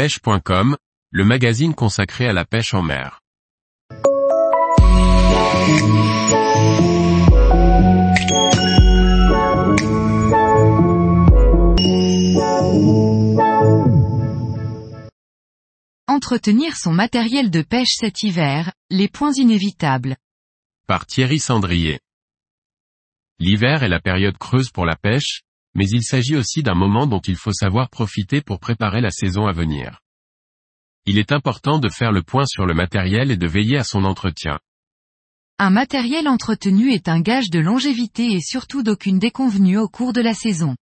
pêche.com, le magazine consacré à la pêche en mer. Entretenir son matériel de pêche cet hiver, les points inévitables. Par Thierry Sandrier. L'hiver est la période creuse pour la pêche, mais il s'agit aussi d'un moment dont il faut savoir profiter pour préparer la saison à venir. Il est important de faire le point sur le matériel et de veiller à son entretien. Un matériel entretenu est un gage de longévité et surtout d'aucune déconvenue au cours de la saison.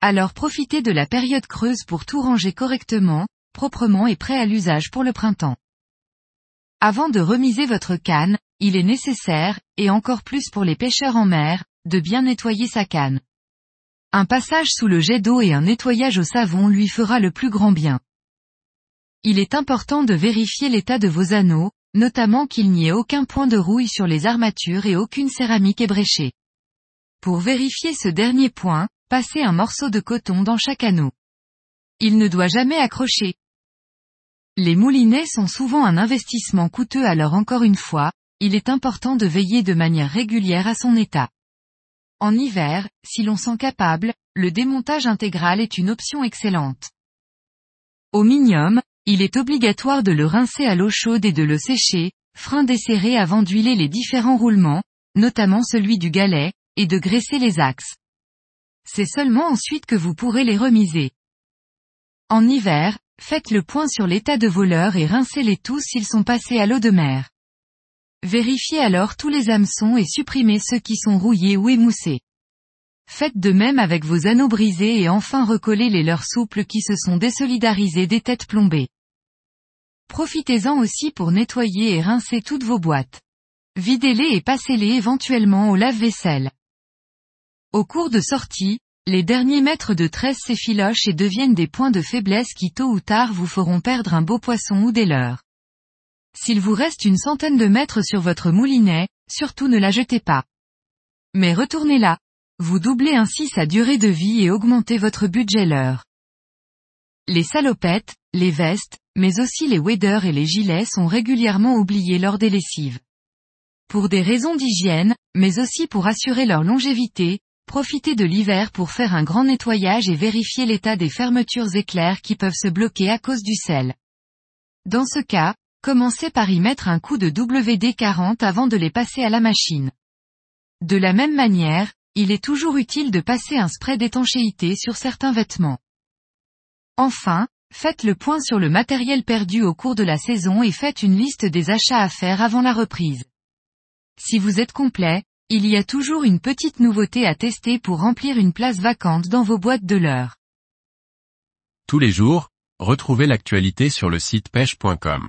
Alors profitez de la période creuse pour tout ranger correctement, proprement et prêt à l'usage pour le printemps. Avant de remiser votre canne, il est nécessaire, et encore plus pour les pêcheurs en mer, de bien nettoyer sa canne. Un passage sous le jet d'eau et un nettoyage au savon lui fera le plus grand bien. Il est important de vérifier l'état de vos anneaux, notamment qu'il n'y ait aucun point de rouille sur les armatures et aucune céramique ébréchée. Pour vérifier ce dernier point, passez un morceau de coton dans chaque anneau. Il ne doit jamais accrocher. Les moulinets sont souvent un investissement coûteux alors encore une fois, il est important de veiller de manière régulière à son état. En hiver, si l'on sent capable, le démontage intégral est une option excellente. Au minium, il est obligatoire de le rincer à l'eau chaude et de le sécher, frein desserré avant d'huiler les différents roulements, notamment celui du galet, et de graisser les axes. C'est seulement ensuite que vous pourrez les remiser. En hiver, faites le point sur l'état de voleur et rincez-les tous s'ils sont passés à l'eau de mer. Vérifiez alors tous les hameçons et supprimez ceux qui sont rouillés ou émoussés. Faites de même avec vos anneaux brisés et enfin recollez les leurs souples qui se sont désolidarisés des têtes plombées. Profitez-en aussi pour nettoyer et rincer toutes vos boîtes. Videz-les et passez-les éventuellement au lave-vaisselle. Au cours de sortie, les derniers mètres de tresse s'effilochent et deviennent des points de faiblesse qui tôt ou tard vous feront perdre un beau poisson ou des leurs. S'il vous reste une centaine de mètres sur votre moulinet, surtout ne la jetez pas. Mais retournez-la. Vous doublez ainsi sa durée de vie et augmentez votre budget l'heure. Les salopettes, les vestes, mais aussi les waders et les gilets sont régulièrement oubliés lors des lessives. Pour des raisons d'hygiène, mais aussi pour assurer leur longévité, profitez de l'hiver pour faire un grand nettoyage et vérifier l'état des fermetures éclairs qui peuvent se bloquer à cause du sel. Dans ce cas, Commencez par y mettre un coup de WD-40 avant de les passer à la machine. De la même manière, il est toujours utile de passer un spray d'étanchéité sur certains vêtements. Enfin, faites le point sur le matériel perdu au cours de la saison et faites une liste des achats à faire avant la reprise. Si vous êtes complet, il y a toujours une petite nouveauté à tester pour remplir une place vacante dans vos boîtes de l'heure. Tous les jours, retrouvez l'actualité sur le site pêche.com